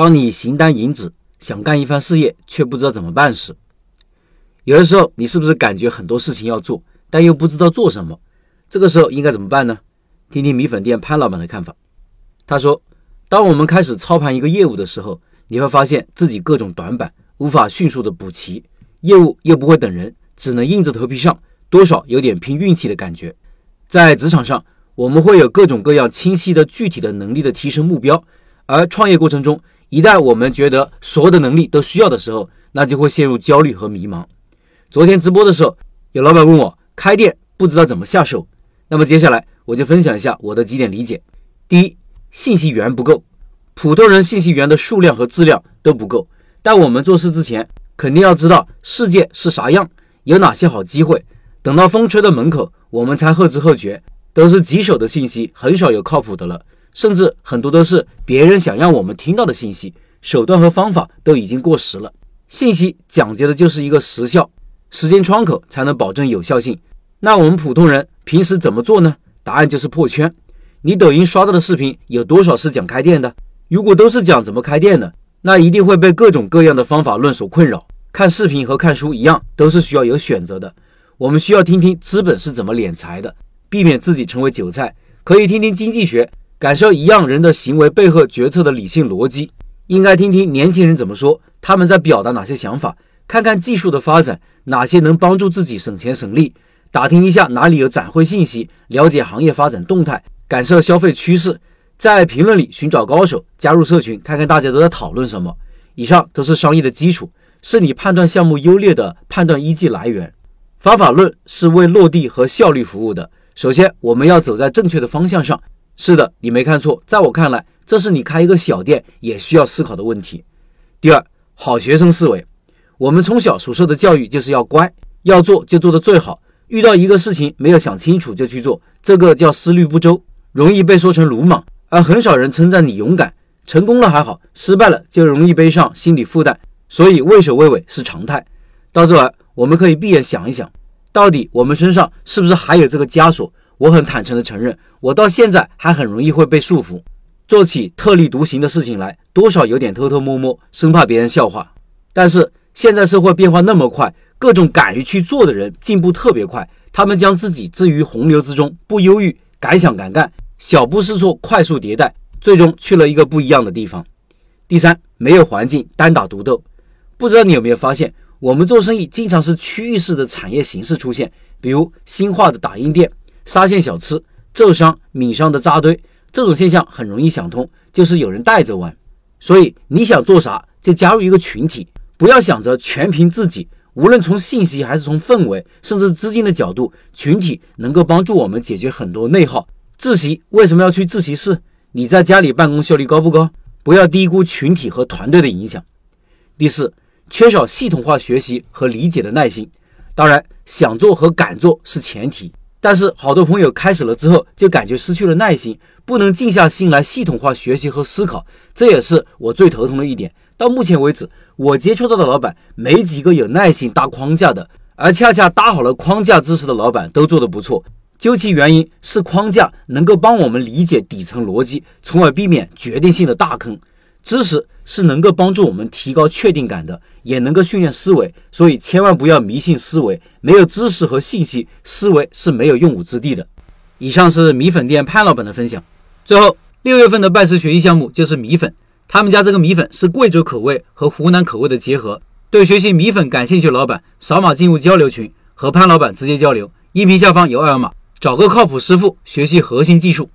当你形单影只，想干一番事业却不知道怎么办时，有的时候你是不是感觉很多事情要做，但又不知道做什么？这个时候应该怎么办呢？听听米粉店潘老板的看法。他说：“当我们开始操盘一个业务的时候，你会发现自己各种短板无法迅速的补齐，业务又不会等人，只能硬着头皮上，多少有点拼运气的感觉。在职场上，我们会有各种各样清晰的具体的能力的提升目标，而创业过程中，一旦我们觉得所有的能力都需要的时候，那就会陷入焦虑和迷茫。昨天直播的时候，有老板问我开店不知道怎么下手，那么接下来我就分享一下我的几点理解。第一。信息源不够，普通人信息源的数量和质量都不够。但我们做事之前，肯定要知道世界是啥样，有哪些好机会。等到风吹到门口，我们才后知后觉，都是棘手的信息，很少有靠谱的了。甚至很多都是别人想让我们听到的信息，手段和方法都已经过时了。信息讲究的就是一个时效，时间窗口才能保证有效性。那我们普通人平时怎么做呢？答案就是破圈。你抖音刷到的视频有多少是讲开店的？如果都是讲怎么开店的，那一定会被各种各样的方法论所困扰。看视频和看书一样，都是需要有选择的。我们需要听听资本是怎么敛财的，避免自己成为韭菜。可以听听经济学，感受一样人的行为背后决策的理性逻辑。应该听听年轻人怎么说，他们在表达哪些想法。看看技术的发展，哪些能帮助自己省钱省力。打听一下哪里有展会信息，了解行业发展动态。感受消费趋势，在评论里寻找高手，加入社群，看看大家都在讨论什么。以上都是商业的基础，是你判断项目优劣的判断依据来源。方法论是为落地和效率服务的。首先，我们要走在正确的方向上。是的，你没看错，在我看来，这是你开一个小店也需要思考的问题。第二，好学生思维。我们从小所受的教育就是要乖，要做就做得最好。遇到一个事情没有想清楚就去做，这个叫思虑不周。容易被说成鲁莽，而很少人称赞你勇敢。成功了还好，失败了就容易背上心理负担，所以畏首畏尾是常态。到这儿，我们可以闭眼想一想，到底我们身上是不是还有这个枷锁？我很坦诚地承认，我到现在还很容易会被束缚，做起特立独行的事情来，多少有点偷偷摸摸，生怕别人笑话。但是现在社会变化那么快，各种敢于去做的人进步特别快，他们将自己置于洪流之中，不忧郁。敢想敢干，小步试错，快速迭代，最终去了一个不一样的地方。第三，没有环境，单打独斗。不知道你有没有发现，我们做生意经常是区域式的产业形式出现，比如新化的打印店、沙县小吃、浙商、闽商的扎堆，这种现象很容易想通，就是有人带着玩。所以你想做啥，就加入一个群体，不要想着全凭自己。无论从信息还是从氛围，甚至资金的角度，群体能够帮助我们解决很多内耗。自习为什么要去自习室？你在家里办公效率高不高？不要低估群体和团队的影响。第四，缺少系统化学习和理解的耐心。当然，想做和敢做是前提，但是好多朋友开始了之后就感觉失去了耐心，不能静下心来系统化学习和思考，这也是我最头疼的一点。到目前为止，我接触到的老板没几个有耐心搭框架的，而恰恰搭好了框架知识的老板都做得不错。究其原因，是框架能够帮我们理解底层逻辑，从而避免决定性的大坑。知识是能够帮助我们提高确定感的，也能够训练思维。所以千万不要迷信思维，没有知识和信息，思维是没有用武之地的。以上是米粉店潘老板的分享。最后，六月份的拜师学艺项目就是米粉。他们家这个米粉是贵州口味和湖南口味的结合。对学习米粉感兴趣的老板，扫码进入交流群，和潘老板直接交流。音频下方有二维码，找个靠谱师傅学习核心技术。